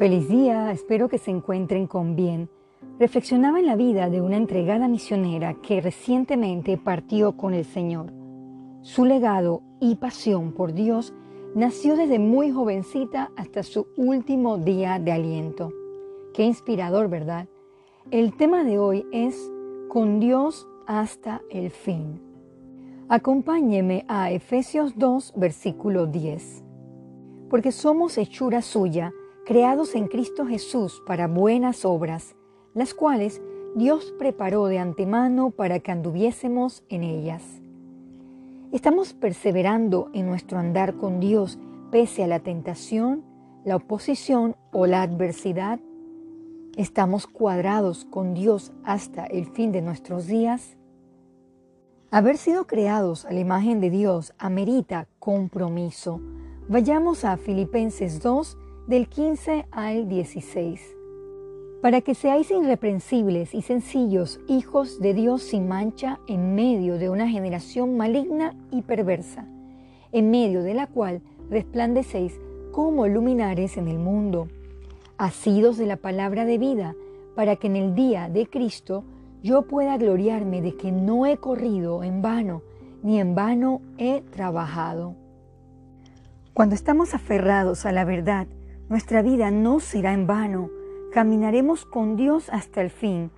Feliz día, espero que se encuentren con bien. Reflexionaba en la vida de una entregada misionera que recientemente partió con el Señor. Su legado y pasión por Dios nació desde muy jovencita hasta su último día de aliento. Qué inspirador, ¿verdad? El tema de hoy es Con Dios hasta el fin. Acompáñeme a Efesios 2, versículo 10. Porque somos hechura suya, creados en Cristo Jesús para buenas obras, las cuales Dios preparó de antemano para que anduviésemos en ellas. Estamos perseverando en nuestro andar con Dios pese a la tentación, la oposición o la adversidad. Estamos cuadrados con Dios hasta el fin de nuestros días. Haber sido creados a la imagen de Dios amerita compromiso. Vayamos a Filipenses 2 del 15 al 16. Para que seáis irreprensibles y sencillos, hijos de Dios sin mancha, en medio de una generación maligna y perversa, en medio de la cual resplandecéis como luminares en el mundo, asidos de la palabra de vida, para que en el día de Cristo yo pueda gloriarme de que no he corrido en vano, ni en vano he trabajado. Cuando estamos aferrados a la verdad, nuestra vida no será en vano. Caminaremos con Dios hasta el fin.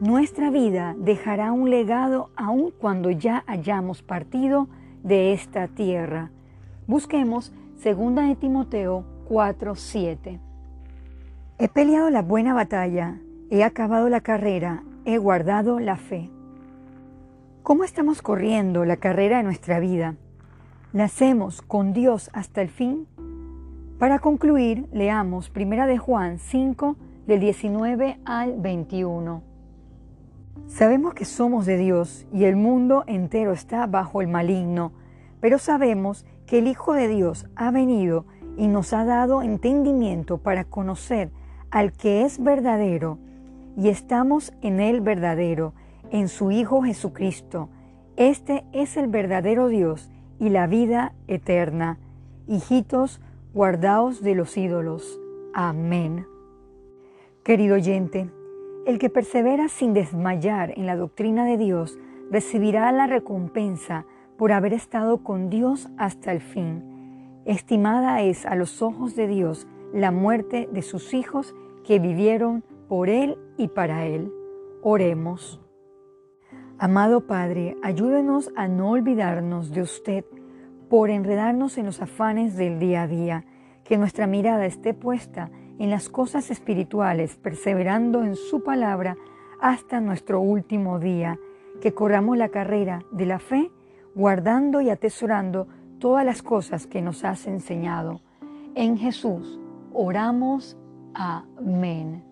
Nuestra vida dejará un legado aun cuando ya hayamos partido de esta tierra. Busquemos 2 de Timoteo 4:7. He peleado la buena batalla, he acabado la carrera, he guardado la fe. ¿Cómo estamos corriendo la carrera de nuestra vida? ¿La hacemos con Dios hasta el fin? Para concluir, leamos 1 de Juan 5 del 19 al 21. Sabemos que somos de Dios y el mundo entero está bajo el maligno, pero sabemos que el Hijo de Dios ha venido y nos ha dado entendimiento para conocer al que es verdadero y estamos en el verdadero, en su Hijo Jesucristo. Este es el verdadero Dios y la vida eterna. Hijitos, guardaos de los ídolos. Amén. Querido oyente, el que persevera sin desmayar en la doctrina de Dios recibirá la recompensa por haber estado con Dios hasta el fin. Estimada es a los ojos de Dios la muerte de sus hijos que vivieron por Él y para Él. Oremos. Amado Padre, ayúdenos a no olvidarnos de usted por enredarnos en los afanes del día a día, que nuestra mirada esté puesta en las cosas espirituales, perseverando en su palabra hasta nuestro último día, que corramos la carrera de la fe, guardando y atesorando todas las cosas que nos has enseñado. En Jesús oramos. Amén.